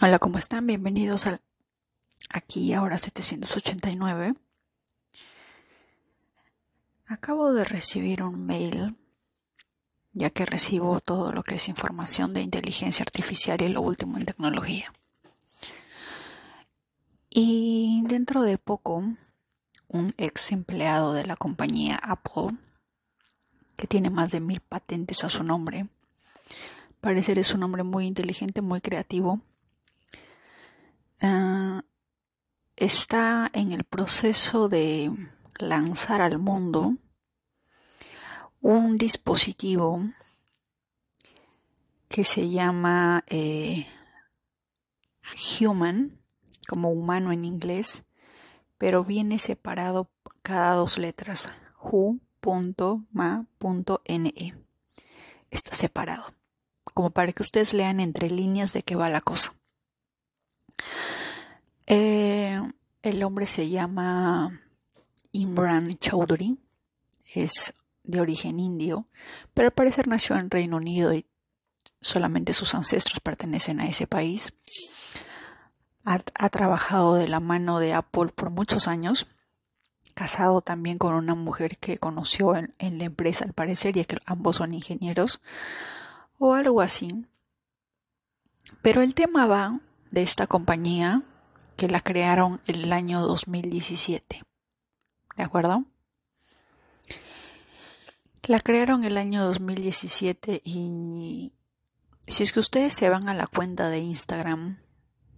Hola, ¿cómo están? Bienvenidos al aquí ahora 789. Acabo de recibir un mail, ya que recibo todo lo que es información de inteligencia artificial y lo último en tecnología. Y dentro de poco, un ex empleado de la compañía Apple, que tiene más de mil patentes a su nombre, parecer es un hombre muy inteligente, muy creativo, uh, está en el proceso de lanzar al mundo un dispositivo que se llama eh, Human, como humano en inglés, pero viene separado cada dos letras, hu.ma.ne. Está separado, como para que ustedes lean entre líneas de qué va la cosa. Eh, el hombre se llama Imran Chowdhury, es de origen indio, pero al parecer nació en Reino Unido y solamente sus ancestros pertenecen a ese país. Ha, trabajado de la mano de Apple por muchos años, casado también con una mujer que conoció en, en la empresa al parecer, ya que ambos son ingenieros o algo así. Pero el tema va de esta compañía que la crearon el año 2017. ¿De acuerdo? La crearon el año 2017 y si es que ustedes se van a la cuenta de Instagram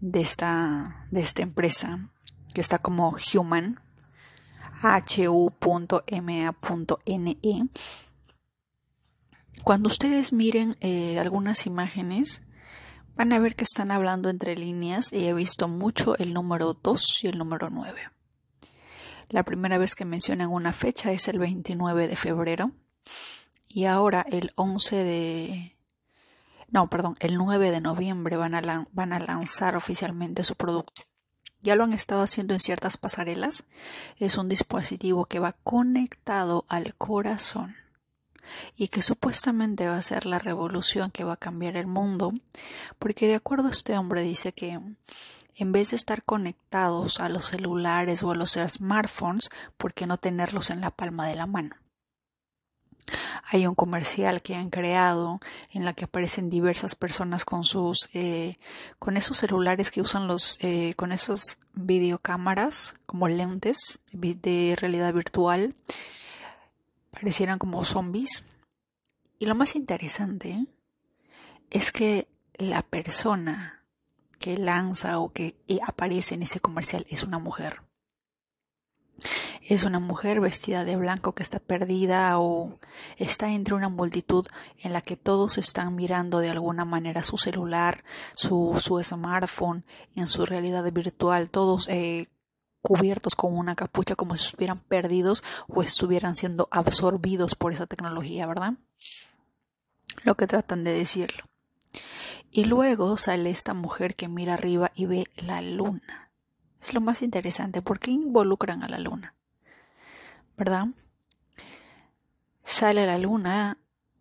de esta, de esta empresa, que está como human, hu.ma.ne, cuando ustedes miren eh, algunas imágenes, van a ver que están hablando entre líneas y he visto mucho el número 2 y el número 9. La primera vez que mencionan una fecha es el 29 de febrero y ahora el 11 de... No, perdón, el 9 de noviembre van a, van a lanzar oficialmente su producto. Ya lo han estado haciendo en ciertas pasarelas. Es un dispositivo que va conectado al corazón y que supuestamente va a ser la revolución que va a cambiar el mundo, porque de acuerdo a este hombre dice que en vez de estar conectados a los celulares o a los smartphones, ¿por qué no tenerlos en la palma de la mano? Hay un comercial que han creado en la que aparecen diversas personas con sus eh, con esos celulares que usan los eh, con esas videocámaras como lentes de realidad virtual parecieran como zombies. Y lo más interesante es que la persona que lanza o que aparece en ese comercial es una mujer. Es una mujer vestida de blanco que está perdida o está entre una multitud en la que todos están mirando de alguna manera su celular, su, su smartphone, en su realidad virtual, todos eh, cubiertos con una capucha como si estuvieran perdidos o estuvieran siendo absorbidos por esa tecnología, ¿verdad? Lo que tratan de decirlo. Y luego sale esta mujer que mira arriba y ve la luna. Es lo más interesante. ¿Por qué involucran a la luna? ¿Verdad? Sale la luna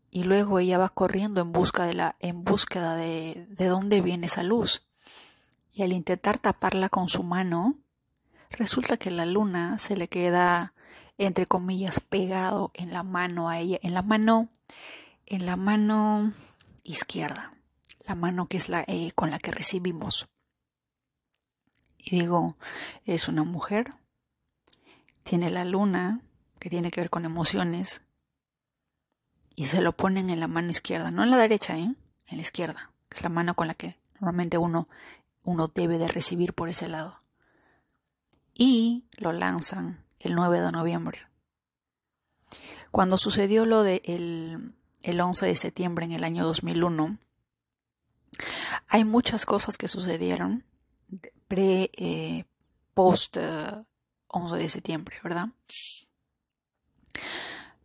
y luego ella va corriendo en busca de la en búsqueda de de dónde viene esa luz. Y al intentar taparla con su mano, Resulta que la luna se le queda, entre comillas, pegado en la mano a ella, en la mano, en la mano izquierda, la mano que es la eh, con la que recibimos. Y digo, es una mujer, tiene la luna, que tiene que ver con emociones, y se lo ponen en la mano izquierda, no en la derecha, ¿eh? en la izquierda, que es la mano con la que normalmente uno, uno debe de recibir por ese lado y lo lanzan el 9 de noviembre. Cuando sucedió lo del de el 11 de septiembre en el año 2001, hay muchas cosas que sucedieron pre, eh, post 11 de septiembre, ¿verdad?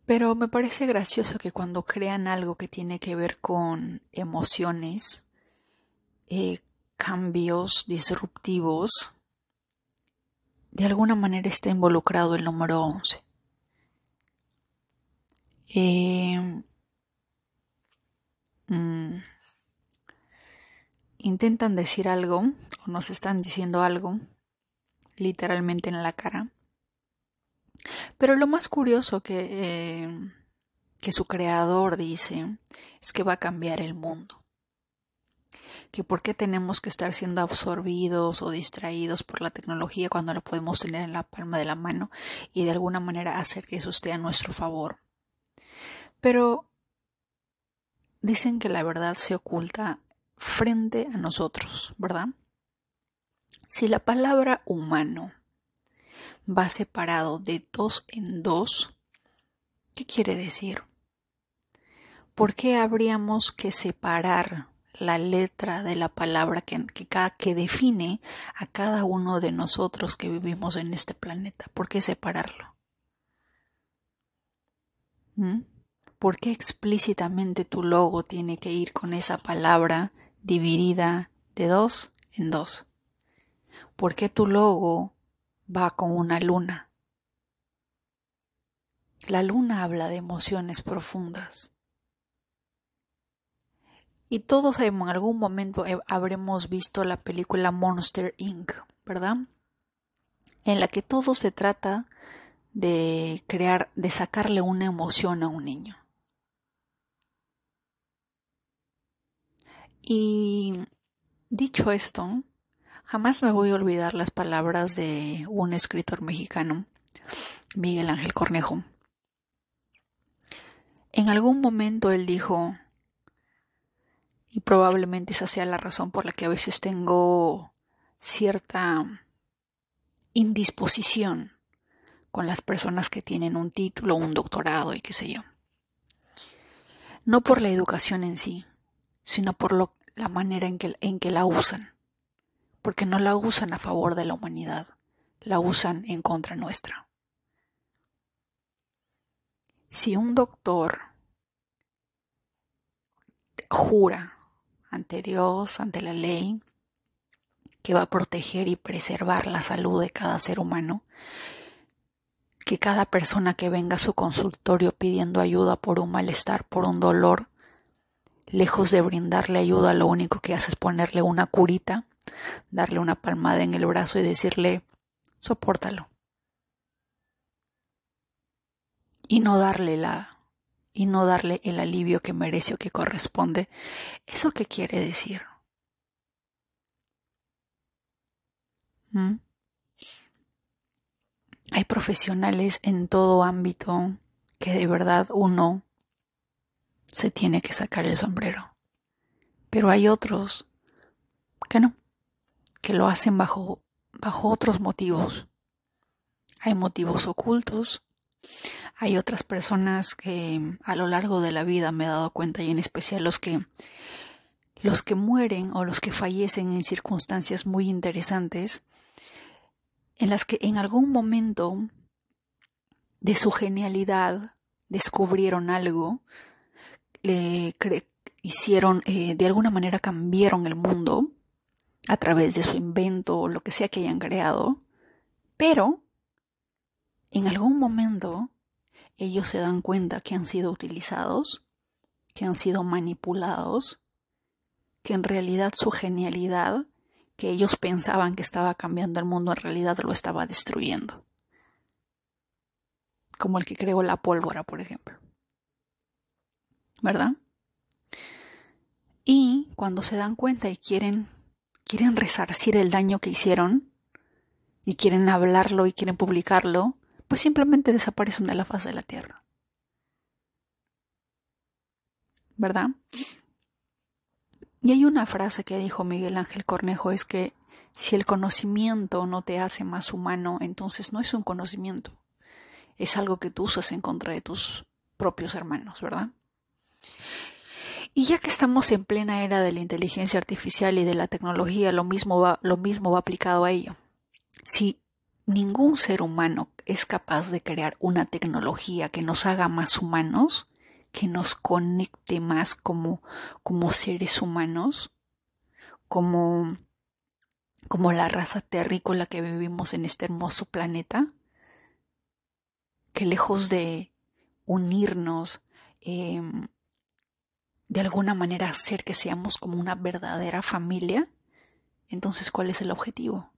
Pero me parece gracioso que cuando crean algo que tiene que ver con emociones, eh, cambios disruptivos, de alguna manera está involucrado el número 11. Eh, mm, intentan decir algo o nos están diciendo algo literalmente en la cara. Pero lo más curioso que, eh, que su creador dice es que va a cambiar el mundo. Que por qué tenemos que estar siendo absorbidos o distraídos por la tecnología cuando lo podemos tener en la palma de la mano y de alguna manera hacer que eso esté a nuestro favor. Pero dicen que la verdad se oculta frente a nosotros, ¿verdad? Si la palabra humano va separado de dos en dos, ¿qué quiere decir? ¿Por qué habríamos que separar la letra de la palabra que, que, define a cada uno de nosotros que vivimos en este planeta? ¿Por qué separarlo? ¿Mm? ¿Por qué explícitamente tu logo tiene que ir con esa palabra dividida de dos en dos? ¿Por qué tu logo va con una luna? La luna habla de emociones profundas. Y todos en algún momento habremos visto la película Monster Inc., ¿verdad? En la que todo se trata de crear, de sacarle una emoción a un niño. Y dicho esto, jamás me voy a olvidar las palabras de un escritor mexicano, Miguel Ángel Cornejo. En algún momento él dijo, y probablemente esa sea la razón por la que a veces tengo cierta indisposición con las personas que tienen un título, un doctorado y qué sé yo. No por la educación en sí, sino por la manera en que, en que la usan, porque no la usan a favor de la humanidad, la usan en contra nuestra. Si un doctor jura ante Dios, ante la ley, que va a proteger y preservar la salud de cada ser humano, que cada persona que venga a su consultorio pidiendo ayuda por un malestar, por un dolor, lejos de brindarle ayuda, lo único que hace es ponerle una curita, darle una palmada en el brazo y decirle, sopórtalo. Y no darle la y no darle el alivio que merece o que corresponde. ¿Eso qué quiere decir? ¿Mm? Hay profesionales en todo ámbito que de verdad uno se tiene que sacar el sombrero. Pero hay otros que no, que lo hacen bajo, bajo otros motivos. Hay motivos ocultos. Hay otras personas que a lo largo de la vida me he dado cuenta y en especial los que los que mueren o los que fallecen en circunstancias muy interesantes en las que en algún momento de su genialidad descubrieron algo le hicieron, eh, de alguna manera cambiaron el mundo a través de su invento o lo que sea que hayan creado, pero en algún momento ellos se dan cuenta que han sido utilizados, que han sido manipulados, que en realidad su genialidad, que ellos pensaban que estaba cambiando el mundo, en realidad lo estaba destruyendo. Como el que creó la pólvora, por ejemplo. ¿verdad? Y cuando se dan cuenta y quieren, quieren resarcir el daño que hicieron, y quieren hablarlo y quieren publicarlo, pues simplemente desaparecen de la faz de la tierra. ¿Verdad? Y hay una frase que dijo Miguel Ángel Cornejo, es que si el conocimiento no te hace más humano, entonces no es un conocimiento, es algo que tú usas en contra de tus propios hermanos, ¿verdad? Y ya que estamos en plena era de la inteligencia artificial y de la tecnología, lo mismo va, lo mismo va aplicado a ello. Si ningún ser humano es capaz de crear una tecnología que nos haga más humanos, que nos conecte más como, como seres humanos, como, como la raza terrícola que vivimos en este hermoso planeta, que lejos de unirnos, eh, de alguna manera hacer que seamos como una verdadera familia, entonces ¿cuál es el objetivo?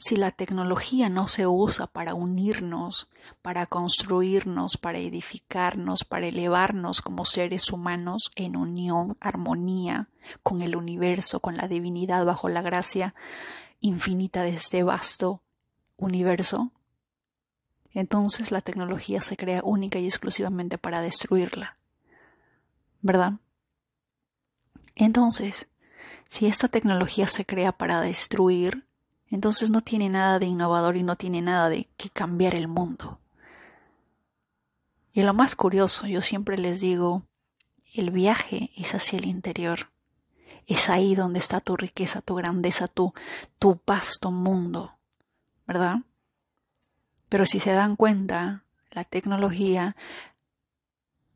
Si la tecnología no se usa para unirnos, para construirnos, para edificarnos, para elevarnos como seres humanos en unión, armonía con el universo, con la divinidad bajo la gracia infinita de este vasto universo, entonces la tecnología se crea única y exclusivamente para destruirla. ¿Verdad? Entonces, si esta tecnología se crea para destruir, entonces no tiene nada de innovador y no tiene nada de que cambiar el mundo. Y lo más curioso, yo siempre les digo, el viaje es hacia el interior. Es ahí donde está tu riqueza, tu grandeza, tu, tu vasto mundo. ¿Verdad? Pero si se dan cuenta, la tecnología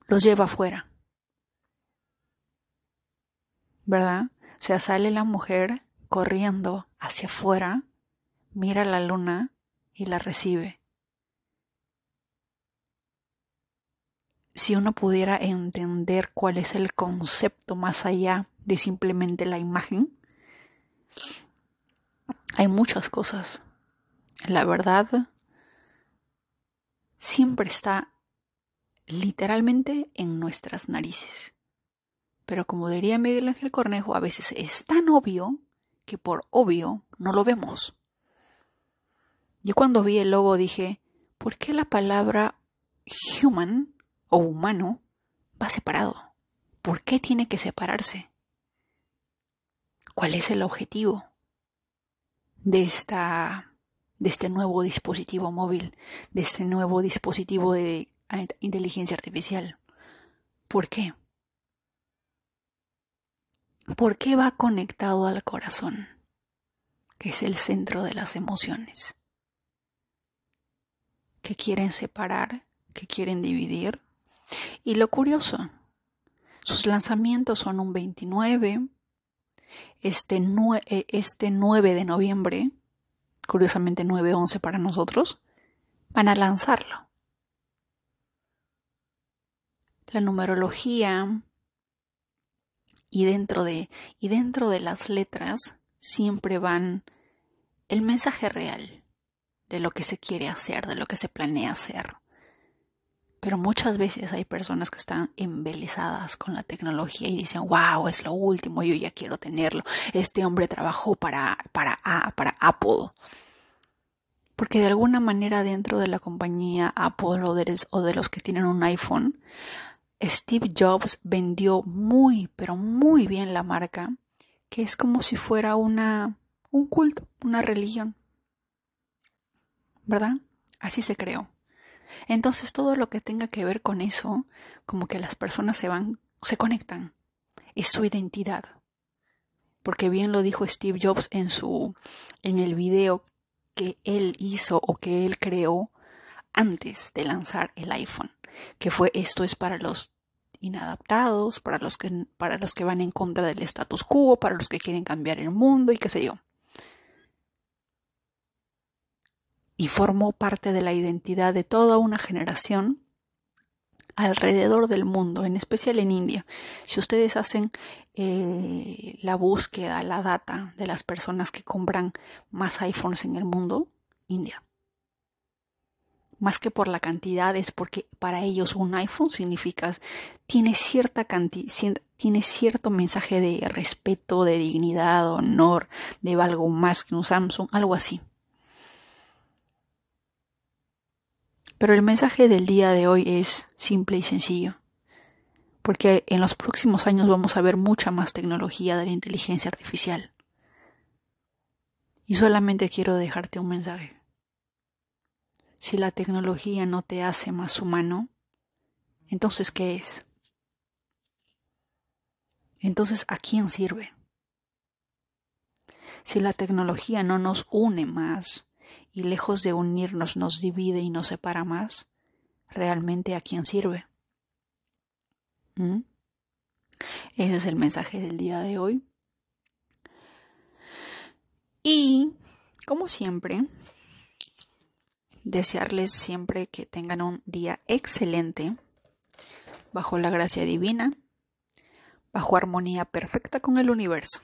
los lleva afuera. ¿Verdad? O sea, sale la mujer corriendo hacia afuera, mira la luna y la recibe. Si uno pudiera entender cuál es el concepto más allá de simplemente la imagen, hay muchas cosas. La verdad siempre está literalmente en nuestras narices. Pero como diría Miguel Ángel Cornejo, a veces es tan obvio que por obvio no lo vemos. Yo cuando vi el logo dije, ¿por qué la palabra human o humano va separado? ¿Por qué tiene que separarse? ¿Cuál es el objetivo de esta de este nuevo dispositivo móvil, de este nuevo dispositivo de inteligencia artificial? ¿Por qué? ¿Por qué va conectado al corazón, que es el centro de las emociones? que quieren separar, que quieren dividir. Y lo curioso, sus lanzamientos son un 29, este, eh, este 9 de noviembre, curiosamente 9-11 para nosotros, van a lanzarlo. La numerología y dentro de y dentro de las letras siempre van el mensaje real de lo que se quiere hacer, de lo que se planea hacer. Pero muchas veces hay personas que están embelesadas con la tecnología y dicen, wow, es lo último, yo ya quiero tenerlo. Este hombre trabajó para, para, para Apple. Porque de alguna manera dentro de la compañía Apple o de, o de los que tienen un iPhone, Steve Jobs vendió muy, pero muy bien la marca, que es como si fuera una, un culto, una religión. ¿Verdad? Así se creó. Entonces todo lo que tenga que ver con eso, como que las personas se van, se conectan. Es su identidad. Porque bien lo dijo Steve Jobs en su, en el video que él hizo o que él creó antes de lanzar el iPhone, que fue esto es para los inadaptados, para los que, para los que van en contra del status quo, para los que quieren cambiar el mundo y qué sé yo. Y formó parte de la identidad de toda una generación alrededor del mundo, en especial en India. Si ustedes hacen eh, la búsqueda, la data de las personas que compran más iPhones en el mundo, India más que por la cantidad, es porque para ellos un iPhone significa, tiene cierta cantidad, tiene cierto mensaje de respeto, de dignidad, honor, de algo más que un Samsung, algo así. Pero el mensaje del día de hoy es simple y sencillo, porque en los próximos años vamos a ver mucha más tecnología de la inteligencia artificial. Y solamente quiero dejarte un mensaje. Si la tecnología no te hace más humano, entonces ¿qué es? Entonces, ¿a quién sirve? Si la tecnología no nos une más y lejos de unirnos nos divide y nos separa más, ¿realmente a quién sirve? ¿Mm? Ese es el mensaje del día de hoy. Y, como siempre, desearles siempre que tengan un día excelente, bajo la gracia divina, bajo armonía perfecta con el universo.